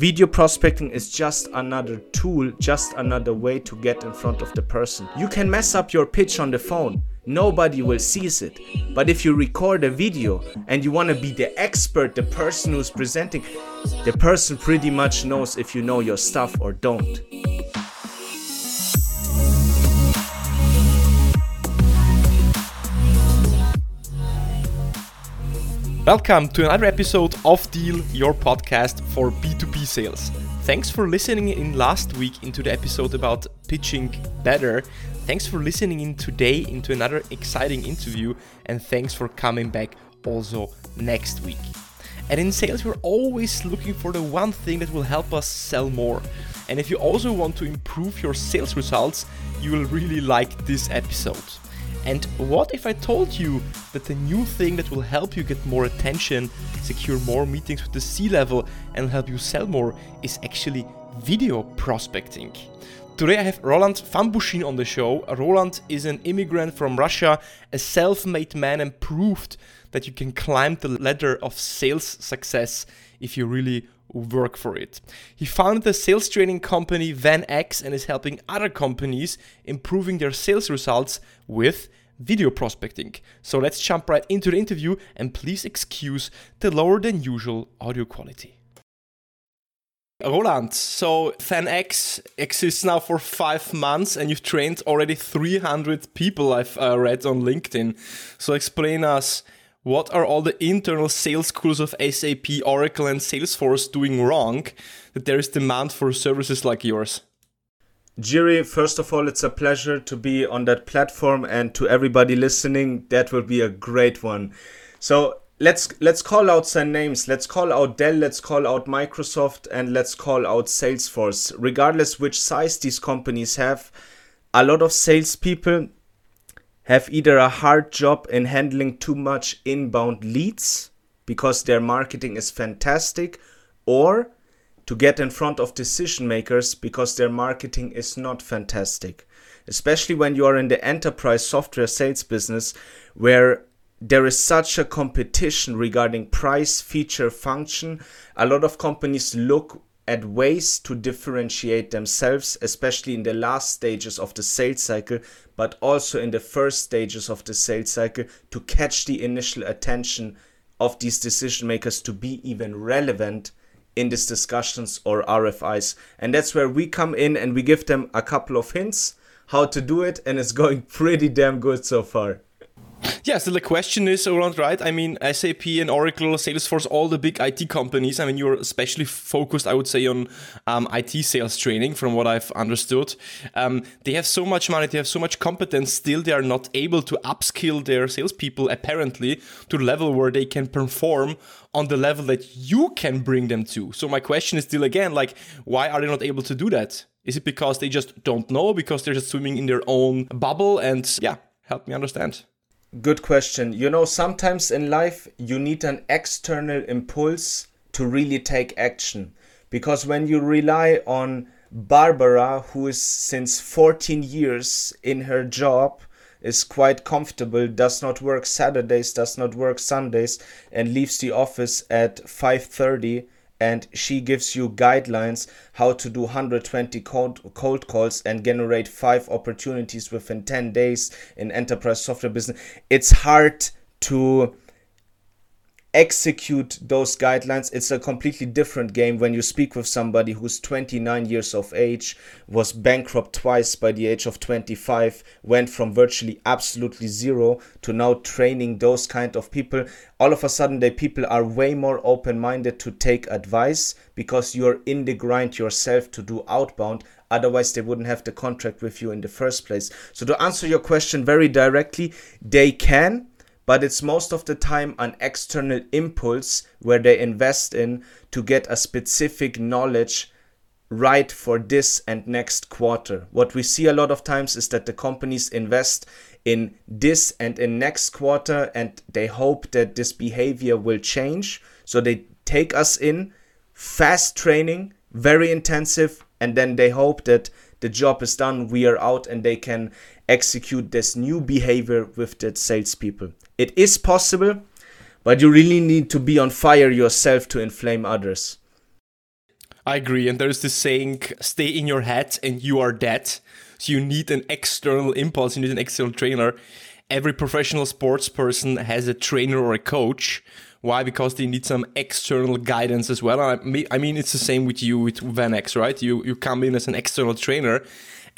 Video prospecting is just another tool, just another way to get in front of the person. You can mess up your pitch on the phone. Nobody will sees it. But if you record a video and you want to be the expert, the person who's presenting, the person pretty much knows if you know your stuff or don't. Welcome to another episode of Deal, your podcast for B2B sales. Thanks for listening in last week into the episode about pitching better. Thanks for listening in today into another exciting interview, and thanks for coming back also next week. And in sales, we're always looking for the one thing that will help us sell more. And if you also want to improve your sales results, you will really like this episode. And what if I told you that the new thing that will help you get more attention, secure more meetings with the C level, and help you sell more is actually video prospecting? Today I have Roland Fambushin on the show. Roland is an immigrant from Russia, a self made man, and proved that you can climb the ladder of sales success if you really work for it. He founded the sales training company VanX and is helping other companies improving their sales results with video prospecting. So let's jump right into the interview and please excuse the lower than usual audio quality. Roland, so VanX exists now for five months and you've trained already 300 people I've uh, read on LinkedIn. So explain us what are all the internal sales schools of SAP, Oracle, and Salesforce doing wrong that there is demand for services like yours? Jiri, first of all, it's a pleasure to be on that platform, and to everybody listening, that will be a great one. So let's let's call out some names. Let's call out Dell. Let's call out Microsoft, and let's call out Salesforce. Regardless which size these companies have, a lot of salespeople have either a hard job in handling too much inbound leads because their marketing is fantastic, or to get in front of decision makers because their marketing is not fantastic. Especially when you are in the enterprise software sales business where there is such a competition regarding price, feature, function. A lot of companies look at ways to differentiate themselves, especially in the last stages of the sales cycle, but also in the first stages of the sales cycle to catch the initial attention of these decision makers to be even relevant in these discussions or RFIs. And that's where we come in and we give them a couple of hints how to do it, and it's going pretty damn good so far. Yeah, so the question is around, right? I mean, SAP and Oracle, Salesforce, all the big IT companies. I mean, you're especially focused, I would say, on um, IT sales training, from what I've understood. Um, they have so much money, they have so much competence, still they are not able to upskill their salespeople, apparently, to the level where they can perform on the level that you can bring them to. So my question is still again, like, why are they not able to do that? Is it because they just don't know, because they're just swimming in their own bubble? And yeah, help me understand. Good question. You know, sometimes in life you need an external impulse to really take action. Because when you rely on Barbara, who is since 14 years in her job, is quite comfortable, does not work Saturdays, does not work Sundays, and leaves the office at 5:30 and she gives you guidelines how to do 120 cold, cold calls and generate five opportunities within 10 days in enterprise software business. It's hard to execute those guidelines it's a completely different game when you speak with somebody who's 29 years of age was bankrupt twice by the age of 25 went from virtually absolutely zero to now training those kind of people. All of a sudden the people are way more open-minded to take advice because you're in the grind yourself to do outbound otherwise they wouldn't have the contract with you in the first place. So to answer your question very directly they can but it's most of the time an external impulse where they invest in to get a specific knowledge right for this and next quarter. What we see a lot of times is that the companies invest in this and in next quarter and they hope that this behavior will change. So they take us in fast training, very intensive, and then they hope that the job is done, we are out, and they can execute this new behavior with the salespeople. It is possible, but you really need to be on fire yourself to inflame others. I agree. And there's this saying, stay in your head and you are dead. So you need an external impulse, you need an external trainer. Every professional sports person has a trainer or a coach. Why? Because they need some external guidance as well. I mean, it's the same with you with VanX, right? You you come in as an external trainer,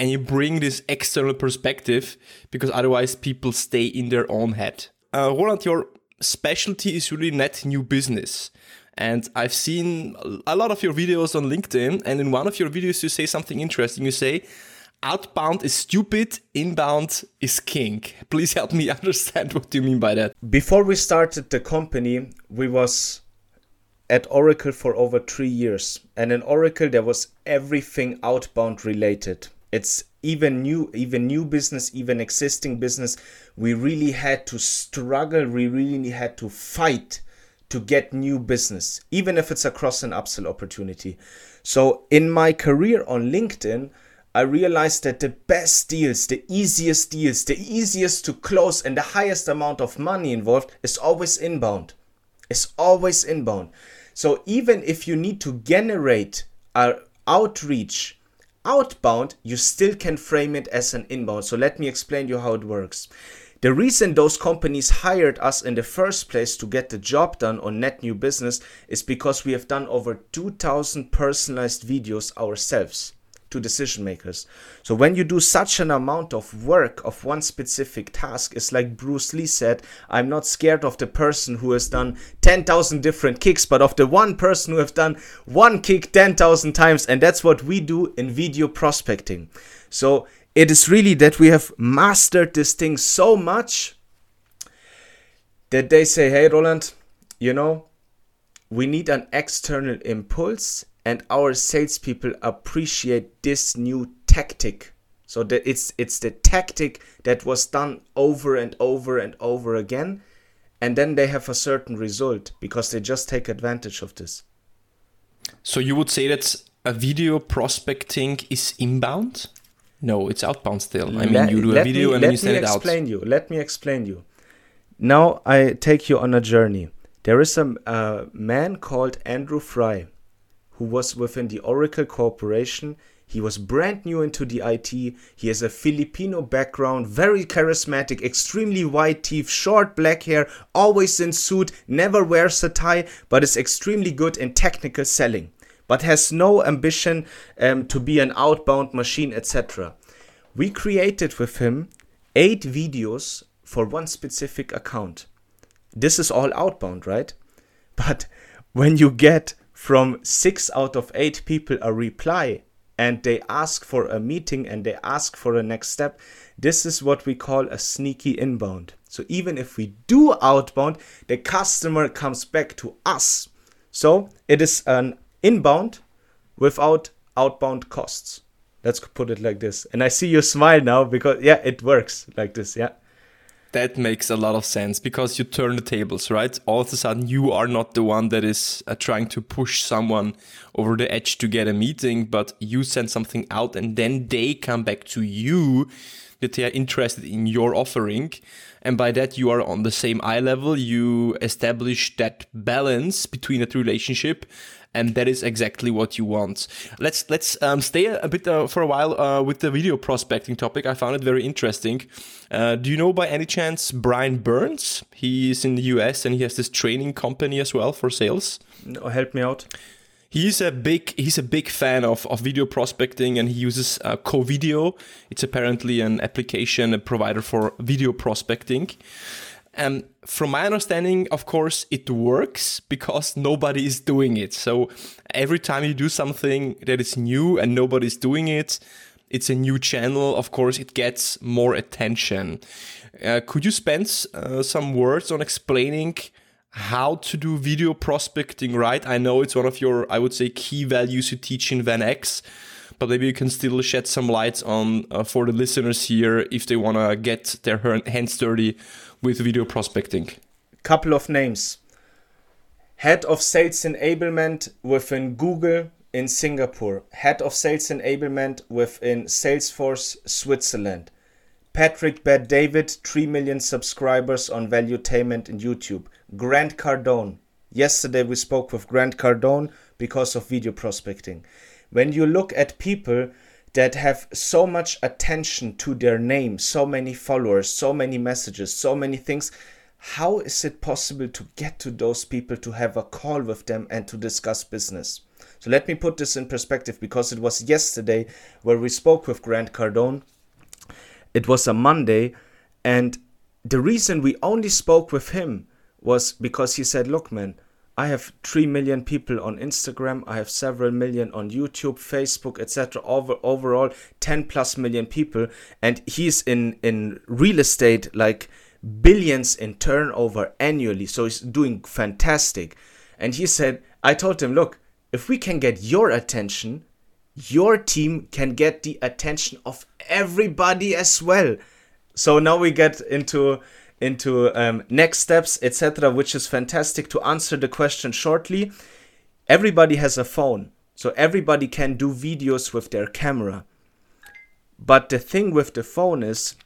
and you bring this external perspective because otherwise people stay in their own head. Uh, Roland, your specialty is really net new business. And I've seen a lot of your videos on LinkedIn, and in one of your videos, you say something interesting. You say, outbound is stupid, inbound is king. Please help me understand what you mean by that. Before we started the company, we was at Oracle for over 3 years. And in Oracle there was everything outbound related. It's even new even new business, even existing business, we really had to struggle, we really had to fight to get new business, even if it's a cross and upsell opportunity. So in my career on LinkedIn, I realized that the best deals, the easiest deals, the easiest to close, and the highest amount of money involved is always inbound. It's always inbound. So even if you need to generate a outreach outbound, you still can frame it as an inbound. So let me explain you how it works. The reason those companies hired us in the first place to get the job done on net new business is because we have done over 2000 personalized videos ourselves to decision makers. So when you do such an amount of work of one specific task, it's like Bruce Lee said, I'm not scared of the person who has done 10,000 different kicks, but of the one person who have done one kick 10,000 times. And that's what we do in video prospecting. So it is really that we have mastered this thing so much that they say, hey, Roland, you know, we need an external impulse, and our salespeople appreciate this new tactic. So that it's it's the tactic that was done over and over and over again, and then they have a certain result because they just take advantage of this. So you would say that a video prospecting is inbound? No, it's outbound still. I mean, you do a video me, and then you send it out. Let me explain you. Let me explain you. Now I take you on a journey. There is a, a man called Andrew Fry who was within the Oracle Corporation. He was brand new into the IT. He has a Filipino background, very charismatic, extremely white teeth, short black hair, always in suit, never wears a tie, but is extremely good in technical selling but has no ambition um, to be an outbound machine, etc. We created with him eight videos for one specific account. This is all outbound, right? But when you get from six out of eight people a reply and they ask for a meeting and they ask for a next step, this is what we call a sneaky inbound. So even if we do outbound, the customer comes back to us. So it is an inbound without outbound costs. Let's put it like this. And I see you smile now because, yeah, it works like this. Yeah. That makes a lot of sense because you turn the tables, right? All of a sudden, you are not the one that is uh, trying to push someone over the edge to get a meeting, but you send something out and then they come back to you that they are interested in your offering. And by that, you are on the same eye level. You establish that balance between that relationship and that is exactly what you want. Let's let's um, stay a bit uh, for a while uh, with the video prospecting topic. I found it very interesting. Uh, do you know by any chance Brian Burns? He is in the US and he has this training company as well for sales. No, help me out. He's a big he's a big fan of, of video prospecting and he uses uh, Covideo. It's apparently an application a provider for video prospecting. And from my understanding, of course, it works because nobody is doing it. So every time you do something that is new and nobody's doing it, it's a new channel. Of course, it gets more attention. Uh, could you spend uh, some words on explaining how to do video prospecting right? I know it's one of your, I would say, key values you teach in VanX but maybe you can still shed some light on uh, for the listeners here if they want to get their hands dirty with video prospecting. Couple of names. Head of Sales Enablement within Google in Singapore. Head of Sales Enablement within Salesforce Switzerland. Patrick Bet David, 3 million subscribers on Valuetainment in YouTube. Grant Cardone. Yesterday we spoke with Grant Cardone because of video prospecting. When you look at people that have so much attention to their name, so many followers, so many messages, so many things, how is it possible to get to those people to have a call with them and to discuss business? So let me put this in perspective because it was yesterday where we spoke with Grant Cardone. It was a Monday, and the reason we only spoke with him was because he said, Look, man, I have 3 million people on Instagram, I have several million on YouTube, Facebook, etc. Over overall 10 plus million people and he's in in real estate like billions in turnover annually. So he's doing fantastic. And he said, I told him, look, if we can get your attention, your team can get the attention of everybody as well. So now we get into into um, next steps, etc., which is fantastic. To answer the question shortly, everybody has a phone, so everybody can do videos with their camera. But the thing with the phone is,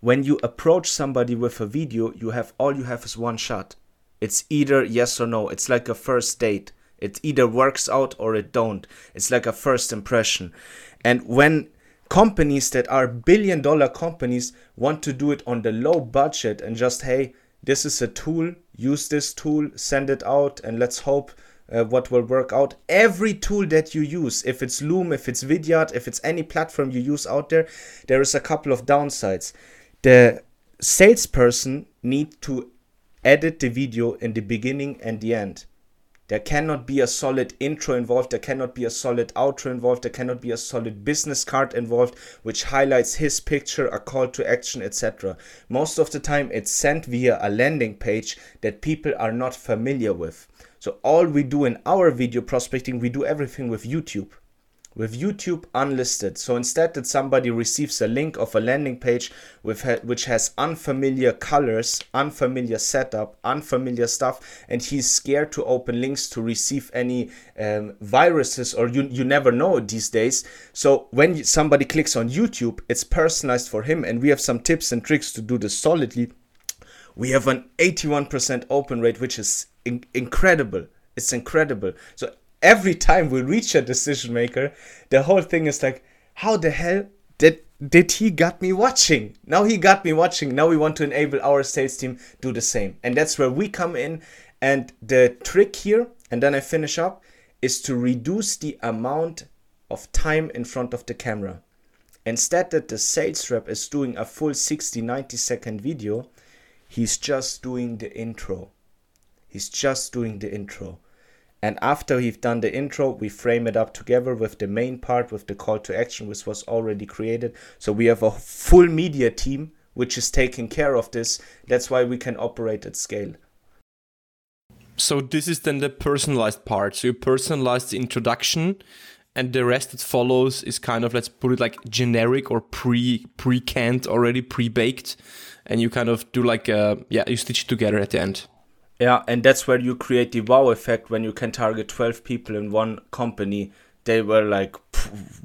when you approach somebody with a video, you have all you have is one shot. It's either yes or no. It's like a first date. It either works out or it don't. It's like a first impression. And when companies that are billion dollar companies want to do it on the low budget and just hey, this is a tool, use this tool, send it out and let's hope uh, what will work out. Every tool that you use, if it's Loom, if it's Vidyard, if it's any platform you use out there, there is a couple of downsides the salesperson need to edit the video in the beginning and the end. There cannot be a solid intro involved, there cannot be a solid outro involved, there cannot be a solid business card involved which highlights his picture, a call to action, etc. Most of the time it's sent via a landing page that people are not familiar with. So all we do in our video prospecting, we do everything with YouTube with YouTube unlisted. So instead that somebody receives a link of a landing page with which has unfamiliar colors, unfamiliar setup, unfamiliar stuff, and he's scared to open links to receive any um, viruses or you, you never know these days. So when somebody clicks on YouTube, it's personalized for him and we have some tips and tricks to do this solidly. We have an 81% open rate, which is in- incredible. It's incredible. So every time we reach a decision maker, the whole thing is like, how the hell did did he got me watching? Now he got me watching. Now we want to enable our sales team do the same. And that's where we come in. And the trick here, and then I finish up, is to reduce the amount of time in front of the camera. Instead that the sales rep is doing a full 60 90 second video, he's just doing the intro. He's just doing the intro. And after we've done the intro, we frame it up together with the main part, with the call to action, which was already created. So we have a full media team which is taking care of this. That's why we can operate at scale. So this is then the personalized part. So you personalize the introduction and the rest that follows is kind of let's put it like generic or pre pre canned already pre baked and you kind of do like a, yeah you stitch it together at the end yeah, and that's where you create the wow effect when you can target 12 people in one company. They were like,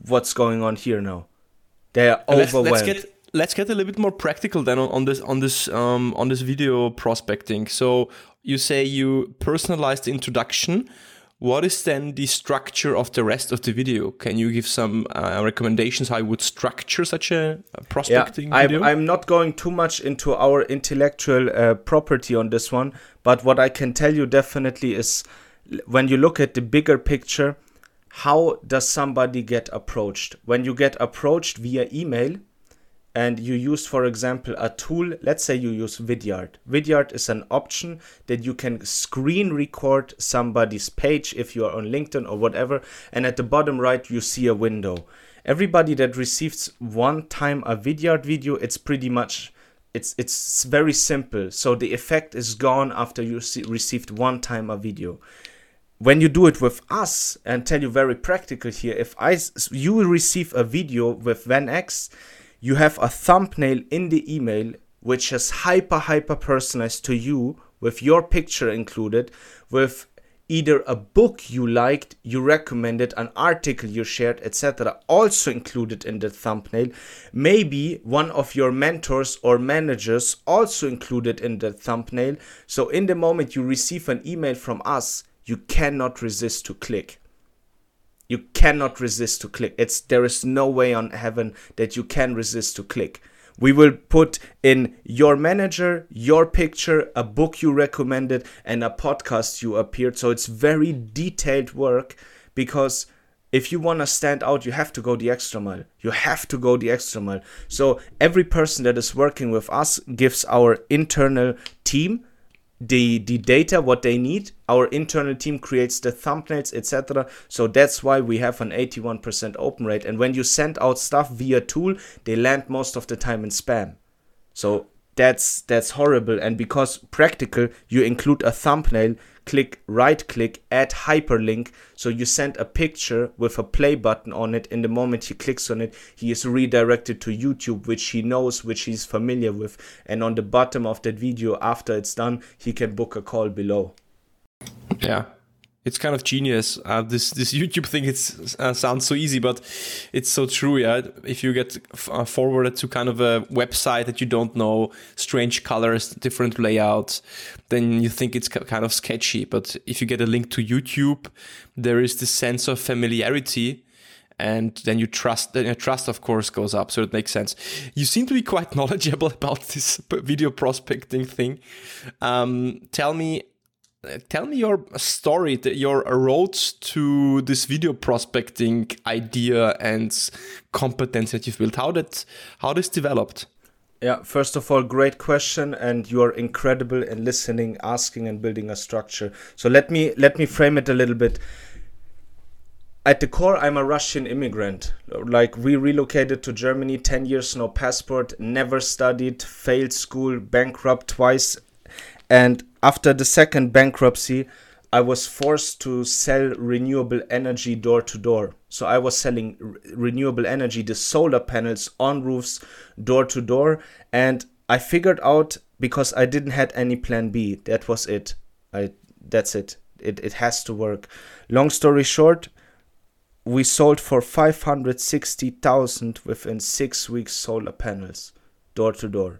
what's going on here now? They are overwhelmed. Let's, let's, get let's get a little bit more practical then on, on this on this um, on this video prospecting. So you say you personalize the introduction what is then the structure of the rest of the video? Can you give some uh, recommendations how I would structure such a, prospecting yeah, video? I'm, I'm, not going too much into our intellectual uh, property on this one, but what I can tell you definitely is when you look at the bigger picture, how does somebody get approached? When you get approached via email, and you use, for example, a tool, let's say you use Vidyard. Vidyard is an option that you can screen record somebody's page if you are on LinkedIn or whatever, and at the bottom right, you see a window. Everybody that receives one time a Vidyard video, it's pretty much it's it's very simple. So the effect is gone after you see, received one time a video when you do it with us and tell you very practical here if i you receive a video with VanX you have a thumbnail in the email which is hyper hyper personalized to you with your picture included with either a book you liked you recommended an article you shared etc also included in the thumbnail maybe one of your mentors or managers also included in the thumbnail so in the moment you receive an email from us you cannot resist to click. You cannot resist to click. It's there is no way on heaven that you can resist to click. We will put in your manager, your picture, a book you recommended, and a podcast you appeared. So it's very detailed work because if you want to stand out, you have to go the extra mile. You have to go the extra mile. So every person that is working with us gives our internal team the the data what they need our internal team creates the thumbnails etc so that's why we have an 81% open rate. And when you send out stuff via tool they land most of the time in spam. So that's that's horrible. And because practical you include a thumbnail click right click add hyperlink. So you send a picture with a play button on it. In the moment he clicks on it he is redirected to youtube which he knows which he's familiar with. And on the bottom of that video after it's done he can book a call below. Yeah it's kind of genius. Uh, this this YouTube thing it uh, sounds so easy, but it's so true. Yeah, if you get uh, forwarded to kind of a website that you don't know, strange colors, different layouts, then you think it's kind of sketchy. But if you get a link to YouTube, there is this sense of familiarity. And then you trust, then your trust, of course, goes up. So it makes sense. You seem to be quite knowledgeable about this video prospecting thing. Um, tell me, tell me your story, your road to this video prospecting idea and competence that you've built. How did how this developed? Yeah, first of all, great question, and you are incredible in listening, asking, and building a structure. So let me let me frame it a little bit. At the core, I'm a Russian immigrant. Like we relocated to Germany, ten years, no passport, never studied, failed school, bankrupt twice, and after the second bankruptcy, I was forced to sell renewable energy door to door. So I was selling re- renewable energy, the solar panels on roofs, door to door. And I figured out because I didn't had any plan B. That was it. I that's it. It it has to work. Long story short, we sold for 560,000 within 6 weeks solar panels door to door.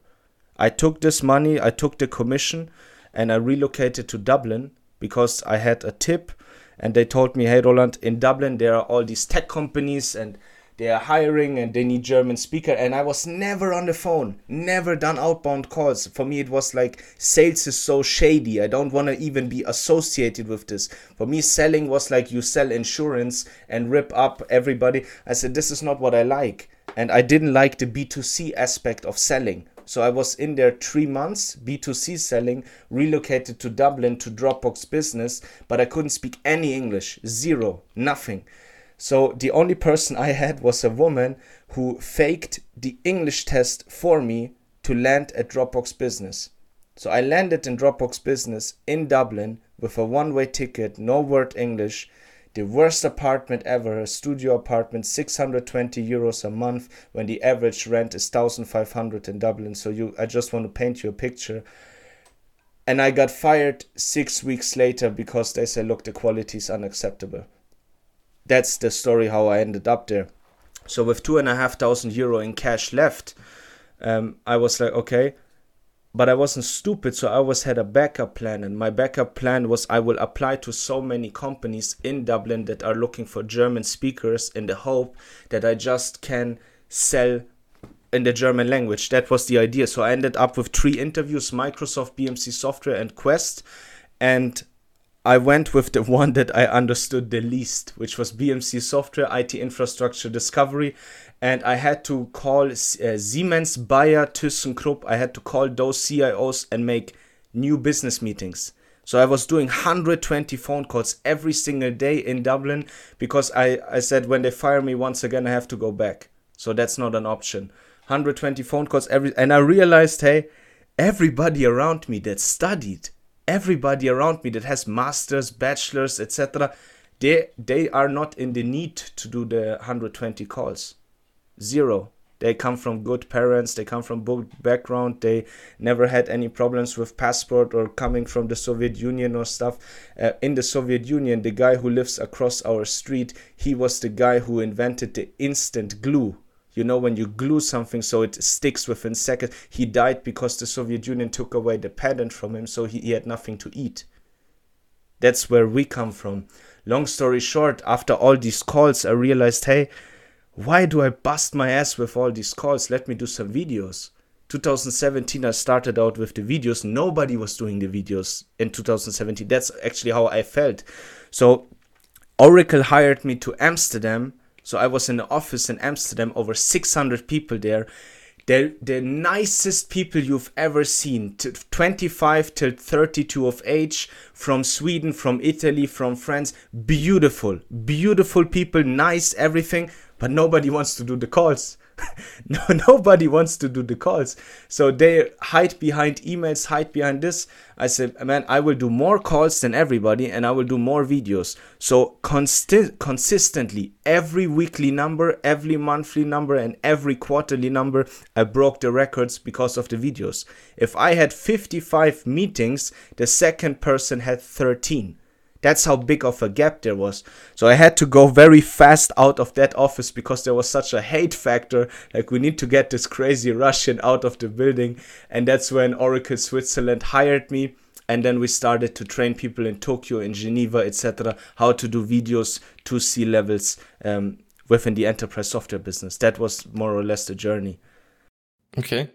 I took this money, I took the commission, and I relocated to Dublin because I had a tip and they told me, hey, Roland, in Dublin there are all these tech companies and they are hiring and they need German speaker. And I was never on the phone, never done outbound calls. For me, it was like sales is so shady. I don't want to even be associated with this. For me, selling was like you sell insurance and rip up everybody. I said, this is not what I like. And I didn't like the B2C aspect of selling. So I was in there three months, B2C selling, relocated to Dublin to Dropbox business, but I couldn't speak any English, zero, nothing. So the only person I had was a woman who faked the English test for me to land at Dropbox business. So I landed in Dropbox business in Dublin with a one way ticket, no word English the worst apartment ever, a studio apartment, 620 euros a month when the average rent is 1500 in Dublin. So you I just want to paint you a picture. And I got fired 6 weeks later because they said look the quality is unacceptable. That's the story how I ended up there. So with two and a half thousand euro in cash left, um, I was like, okay, but I wasn't stupid, so I always had a backup plan. And my backup plan was I will apply to so many companies in Dublin that are looking for German speakers in the hope that I just can sell in the German language. That was the idea. So I ended up with three interviews Microsoft, BMC Software, and Quest. And I went with the one that I understood the least, which was BMC Software, IT Infrastructure Discovery. And I had to call uh, Siemens, Bayer, ThyssenKrupp. I had to call those CIOs and make new business meetings. So I was doing 120 phone calls every single day in Dublin because I, I said when they fire me once again, I have to go back. So that's not an option. 120 phone calls every, and I realized, hey, everybody around me that studied everybody around me that has masters, bachelors, etc., they they are not in the need to do the 120 calls. Zero. They come from good parents, they come from good background, they never had any problems with passport or coming from the Soviet Union or stuff. Uh, in the Soviet Union, the guy who lives across our street, he was the guy who invented the instant glue you know, when you glue something so it sticks within seconds. He died because the Soviet Union took away the patent from him, so he, he had nothing to eat. That's where we come from. Long story short, after all these calls, I realized, hey, why do I bust my ass with all these calls? Let me do some videos. 2017 I started out with the videos. Nobody was doing the videos in 2017. That's actually how I felt. So Oracle hired me to Amsterdam. So I was in the office in Amsterdam, over 600 people there. They're the nicest people you've ever seen. 25 till 32 of age, from Sweden, from Italy, from France. Beautiful, beautiful people, nice, everything. But nobody wants to do the calls. no, nobody wants to do the calls. So they hide behind emails, hide behind this. I said, man, I will do more calls than everybody and I will do more videos. So consti- consistently, every weekly number, every monthly number, and every quarterly number, I broke the records because of the videos. If I had 55 meetings, the second person had 13. That's how big of a gap there was. So I had to go very fast out of that office because there was such a hate factor. Like, we need to get this crazy Russian out of the building. And that's when Oracle Switzerland hired me. And then we started to train people in Tokyo, in Geneva, etc., how to do videos to C levels um, within the enterprise software business. That was more or less the journey. Okay,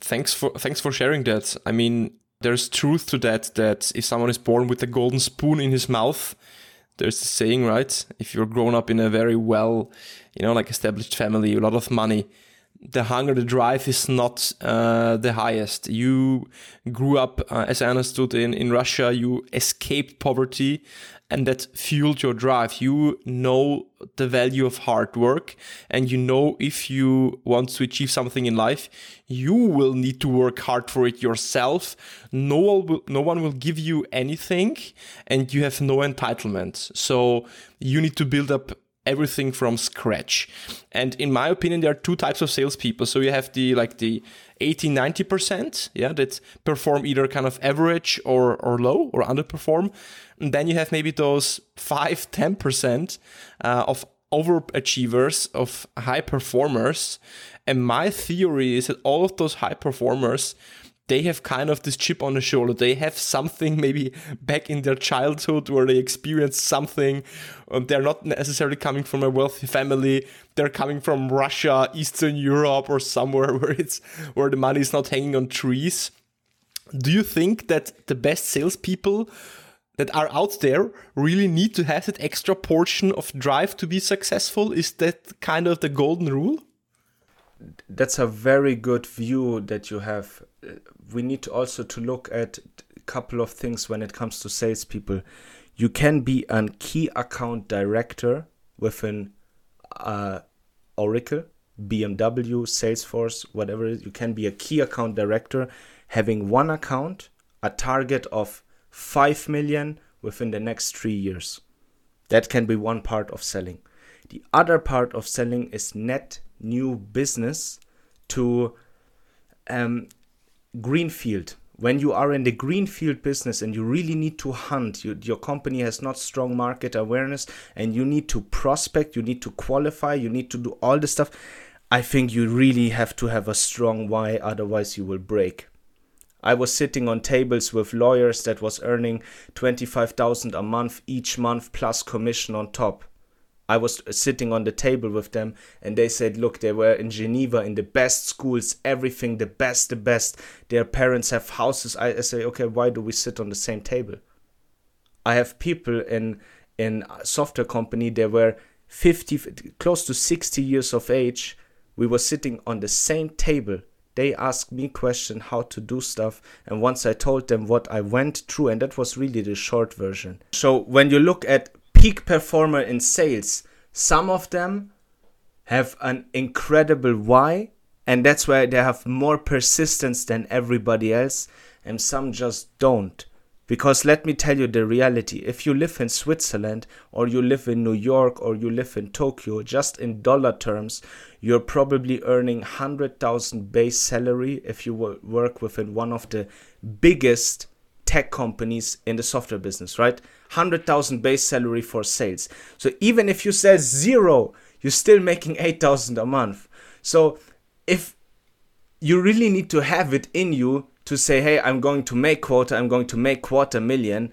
thanks for thanks for sharing that. I mean, there's truth to that that if someone is born with a golden spoon in his mouth there's the saying right? If you're grown up in a very well you know like established family a lot of money the hunger the drive is not uh, the highest. You grew up uh, as i understood in, in russia you escaped poverty and that fueled your drive. You know the value of hard work, and you know if you want to achieve something in life, you will need to work hard for it yourself. No one will, no one will give you anything, and you have no entitlement. So you need to build up everything from scratch. And in my opinion, there are two types of salespeople. So you have the like the 80, 90%, yeah, that perform either kind of average or, or low or underperform. And then you have maybe those 5 10% uh, of overachievers, of high performers. And my theory is that all of those high performers they have kind of this chip on the shoulder. They have something maybe back in their childhood where they experienced something. Um, they're not necessarily coming from a wealthy family. They're coming from Russia, Eastern Europe, or somewhere where it's where the money is not hanging on trees. Do you think that the best salespeople that are out there really need to have that extra portion of drive to be successful? Is that kind of the golden rule? That's a very good view that you have. We need to also to look at a couple of things when it comes to salespeople. You can be a key account director within uh, Oracle, BMW, Salesforce, whatever. You can be a key account director having one account, a target of 5 million within the next three years. That can be one part of selling. The other part of selling is net new business to um, greenfield. When you are in the greenfield business and you really need to hunt, you, your company has not strong market awareness, and you need to prospect, you need to qualify, you need to do all the stuff. I think you really have to have a strong why, otherwise you will break. I was sitting on tables with lawyers that was earning 25,000 a month each month plus commission on top. I was sitting on the table with them and they said, look, they were in Geneva in the best schools, everything, the best, the best. Their parents have houses. I, say, okay, why do we sit on the same table? I have people in in software company, they were 50, close to 60 years of age. We were sitting on the same table they asked me question how to do stuff and once i told them what i went through and that was really the short version so when you look at peak performer in sales some of them have an incredible why and that's why they have more persistence than everybody else and some just don't. Because let me tell you the reality. If you live in Switzerland or you live in New York or you live in Tokyo, just in dollar terms, you're probably earning 100,000 base salary if you work within one of the biggest tech companies in the software business, right? 100,000 base salary for sales. So even if you sell zero, you're still making 8,000 a month. So if you really need to have it in you to say, hey, I'm going to make quarter, I'm going to make quarter million,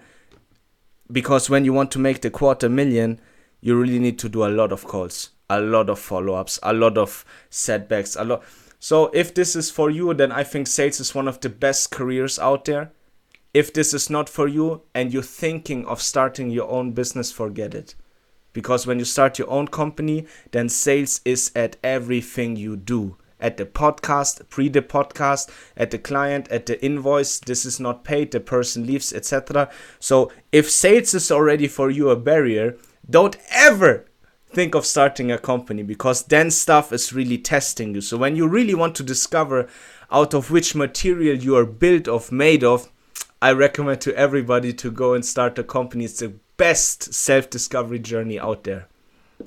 because when you want to make the quarter million, you really need to do a lot of calls, a lot of follow ups, a lot of setbacks, a lot. So if this is for you, then I think sales is one of the best careers out there. If this is not for you and you're thinking of starting your own business, forget it. Because when you start your own company, then sales is at everything you do. At the podcast, pre the podcast, at the client, at the invoice, this is not paid, the person leaves, etc. So if sales is already for you a barrier, don't ever think of starting a company because then stuff is really testing you. So when you really want to discover out of which material you are built of, made of, I recommend to everybody to go and start a company. It's the best self-discovery journey out there.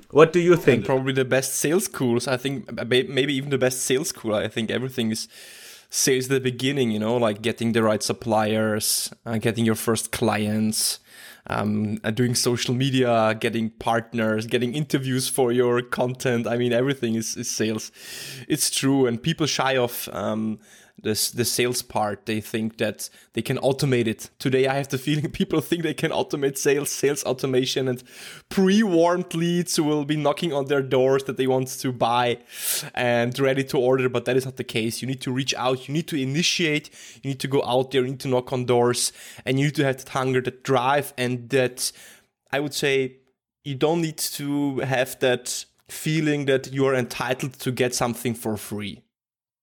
What do you think? And probably the best sales schools. I think maybe even the best sales school. I think everything is sales the beginning. You know, like getting the right suppliers, uh, getting your first clients, um, uh, doing social media, getting partners, getting interviews for your content. I mean, everything is, is sales. It's true, and people shy off. Um, this the sales part they think that they can automate it. Today i have the feeling people think they can automate sales sales automation and pre-warmed leads will be knocking on their doors that they want to buy and ready to order but that is not the case. You need to reach out you need to initiate you need to go out there you need to knock on doors and you need to have that hunger that drive and that i would say you don't need to have that feeling that you are entitled to get something for free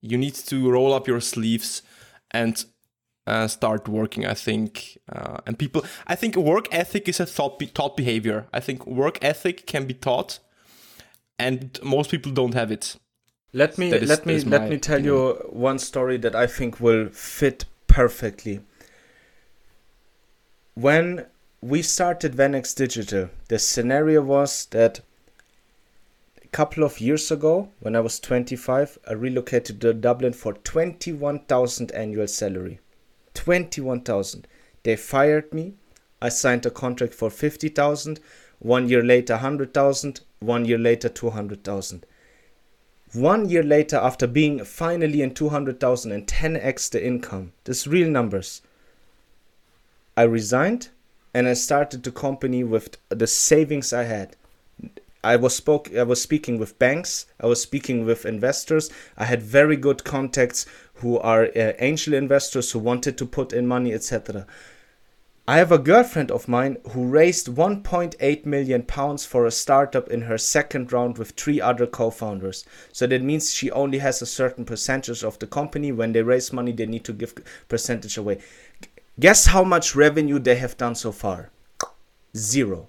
you need to roll up your sleeves and uh, start working. I think, uh, and people, I think work ethic is a thought be- taught behavior. I think work ethic can be taught, and most people don't have it. Let me is, let me let me tell opinion. you one story that I think will fit perfectly. When we started Venex Digital, the scenario was that couple of years ago, when I was 25, I relocated to Dublin for 21,000 annual salary. 21,000. They fired me. I signed a contract for 50,000. One year later, 100,000. One year later, 200,000. One year later, after being finally in 200,000 and 10x the income, this real numbers, I resigned and I started the company with the savings I had. I was spoke I was speaking with banks, I was speaking with investors. I had very good contacts who are uh, angel investors who wanted to put in money, etc. I have a girlfriend of mine who raised 1.8 million pounds for a startup in her second round with three other co-founders. So that means she only has a certain percentage of the company. When they raise money, they need to give percentage away. Guess how much revenue they have done so far? Zero.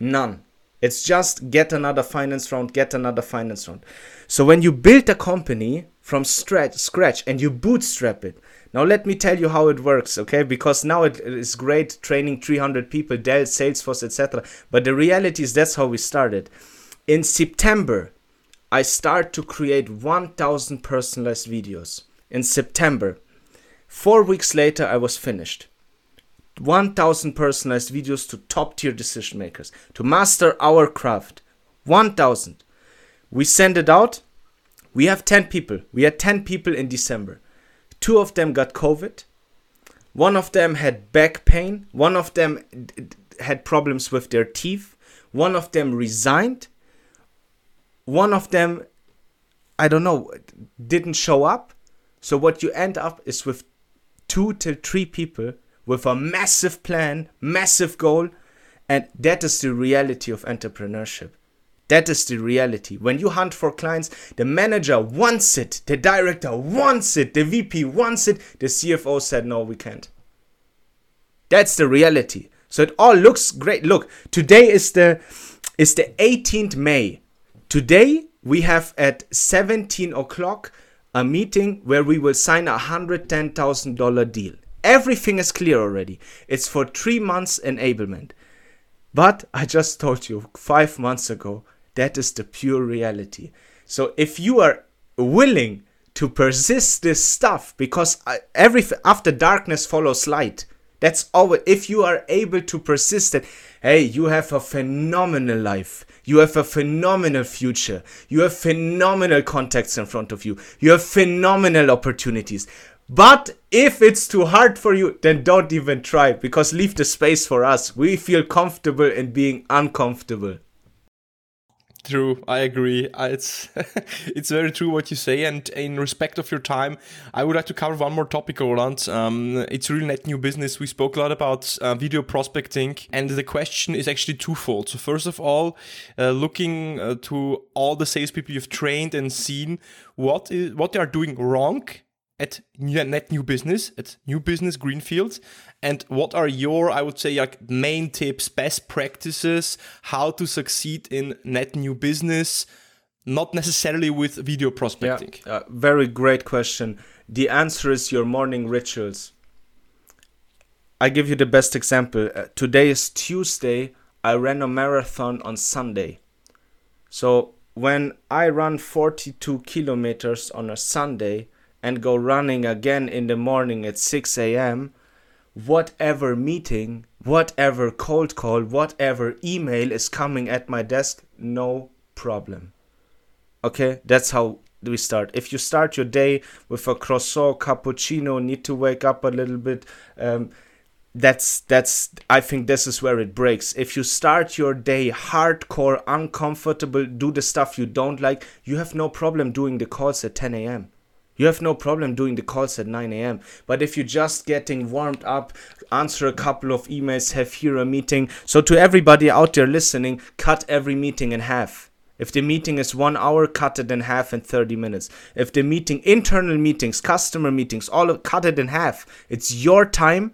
None. It's just get another finance round, get another finance round. So when you build a company from scratch, and you bootstrap it, now let me tell you how it works, okay? Because now it is great training 300 people, Dell, Salesforce, etc. But the reality is that's how we started. In September, I start to create 1000 personalized videos. In September, four weeks later, I was finished. 1000 personalized videos to top tier decision makers to master our craft. 1000. We send it out. We have 10 people. We had 10 people in December. Two of them got COVID. One of them had back pain. One of them had problems with their teeth. One of them resigned. One of them, I don't know, didn't show up. So what you end up is with two till three people with a massive plan, massive goal, and that is the reality of entrepreneurship. That is the reality. When you hunt for clients, the manager wants it, the director wants it, the VP wants it, the CFO said, no, we can't. That's the reality. So it all looks great. Look, today is the is the 18th May. Today we have at 17 o'clock a meeting where we will sign a $110,000 deal. Everything is clear already. It's for three months enablement. But I just told you five months ago, that is the pure reality. So if you are willing to persist this stuff, because every after darkness follows light, that's always if you are able to persist it. Hey, you have a phenomenal life. You have a phenomenal future. You have phenomenal contacts in front of you. You have phenomenal opportunities. But if it's too hard for you, then don't even try because leave the space for us. We feel comfortable in being uncomfortable. True, I agree. it's it's very true what you say, and in respect of your time, I would like to cover one more topic, Roland. Um, it's really net new business. We spoke a lot about uh, video prospecting, and the question is actually twofold. So first of all, uh, looking uh, to all the salespeople you've trained and seen, what is what they are doing wrong at net new business, at new business greenfield, and what are your, I would say, like main tips, best practices, how to succeed in net new business, not necessarily with video prospecting? Yeah, uh, very great question. The answer is your morning rituals. I give you the best example. Uh, today is Tuesday. I ran a marathon on Sunday. So when I run 42 kilometers on a Sunday, and go running again in the morning at 6 a.m., whatever meeting, whatever cold call, whatever email is coming at my desk, no problem. Okay, that's how we start. If you start your day with a croissant, cappuccino, need to wake up a little bit, um, that's that's I think this is where it breaks. If you start your day hardcore, uncomfortable, do the stuff you don't like, you have no problem doing the calls at 10 a.m. You have no problem doing the calls at 9 a.m. But if you're just getting warmed up, answer a couple of emails, have here a meeting. So, to everybody out there listening, cut every meeting in half. If the meeting is one hour, cut it in half in 30 minutes. If the meeting, internal meetings, customer meetings, all of, cut it in half. It's your time,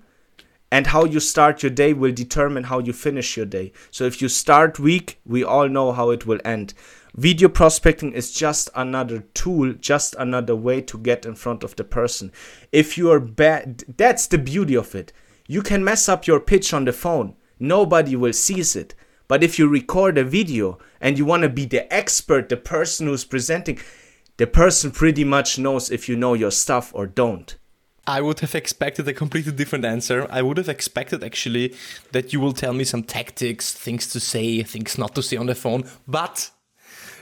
and how you start your day will determine how you finish your day. So if you start weak, we all know how it will end. Video prospecting is just another tool, just another way to get in front of the person. If you are bad, that's the beauty of it. You can mess up your pitch on the phone, nobody will seize it. But if you record a video and you want to be the expert, the person who's presenting, the person pretty much knows if you know your stuff or don't. I would have expected a completely different answer. I would have expected actually that you will tell me some tactics, things to say, things not to say on the phone. But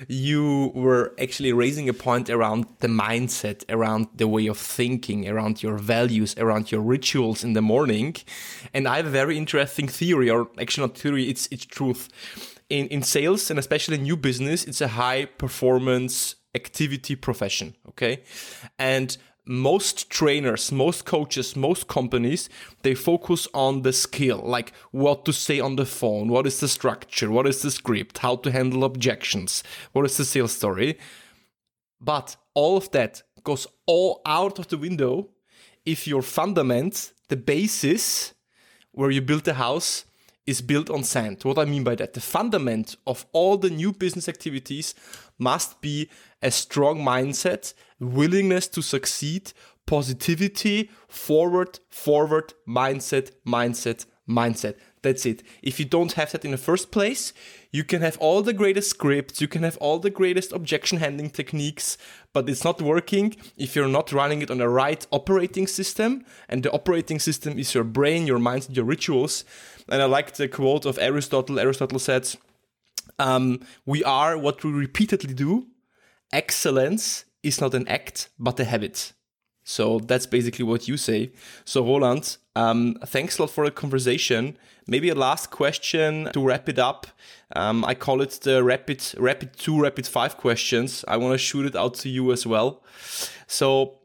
you were actually raising a point around the mindset, around the way of thinking, around your values, around your rituals in the morning. And I have a very interesting theory, or actually not theory, it's it's truth. In in sales and especially new business, it's a high performance activity profession. Okay. And most trainers, most coaches, most companies, they focus on the skill, like what to say on the phone, what is the structure, what is the script, how to handle objections, what is the sales story. But all of that goes all out of the window if your fundament, the basis where you build the house, is built on sand. What I mean by that, the fundament of all the new business activities must be a strong mindset, willingness to succeed, positivity, forward, forward, mindset, mindset, mindset. That's it. If you don't have that in the first place, you can have all the greatest scripts, you can have all the greatest objection handling techniques, but it's not working if you're not running it on the right operating system. And the operating system is your brain, your mind, your rituals. And I like the quote of Aristotle. Aristotle said, um, We are what we repeatedly do. Excellence is not an act, but a habit. So that's basically what you say. So, Roland, um, thanks a lot for the conversation. Maybe a last question to wrap it up. Um, I call it the rapid, rapid two, rapid five questions. I want to shoot it out to you as well. So,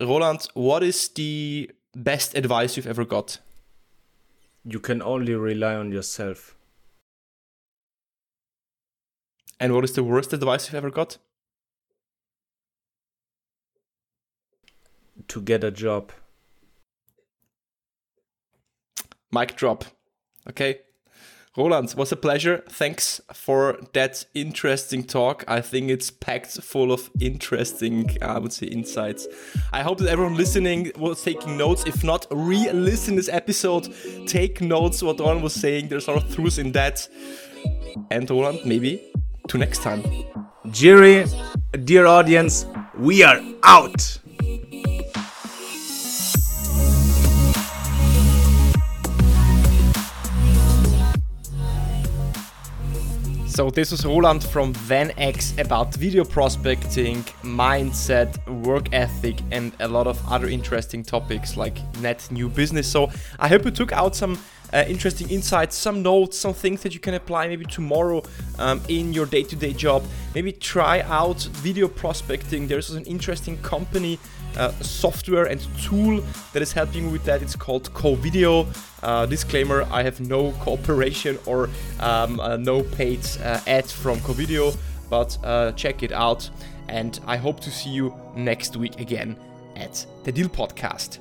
Roland, what is the best advice you've ever got? You can only rely on yourself. And what is the worst advice you've ever got? To get a job. Mic drop. Okay. Roland, was a pleasure. Thanks for that interesting talk. I think it's packed full of interesting, I would say, insights. I hope that everyone listening was taking notes. If not, re-listen this episode. Take notes what Roland was saying. There's a lot of truth in that. And Roland, maybe to next time. Jerry, dear audience, we are out. So this was Roland from VanX about video prospecting, mindset, work ethic, and a lot of other interesting topics like net new business. So I hope you took out some uh, interesting insights, some notes, some things that you can apply maybe tomorrow um, in your day-to-day job. Maybe try out video prospecting. There's an interesting company, uh, software and tool that is helping with that. It's called CoVideo. Uh, disclaimer: I have no cooperation or um, uh, no paid uh, ads from CoVideo, but uh, check it out. And I hope to see you next week again at the Deal Podcast.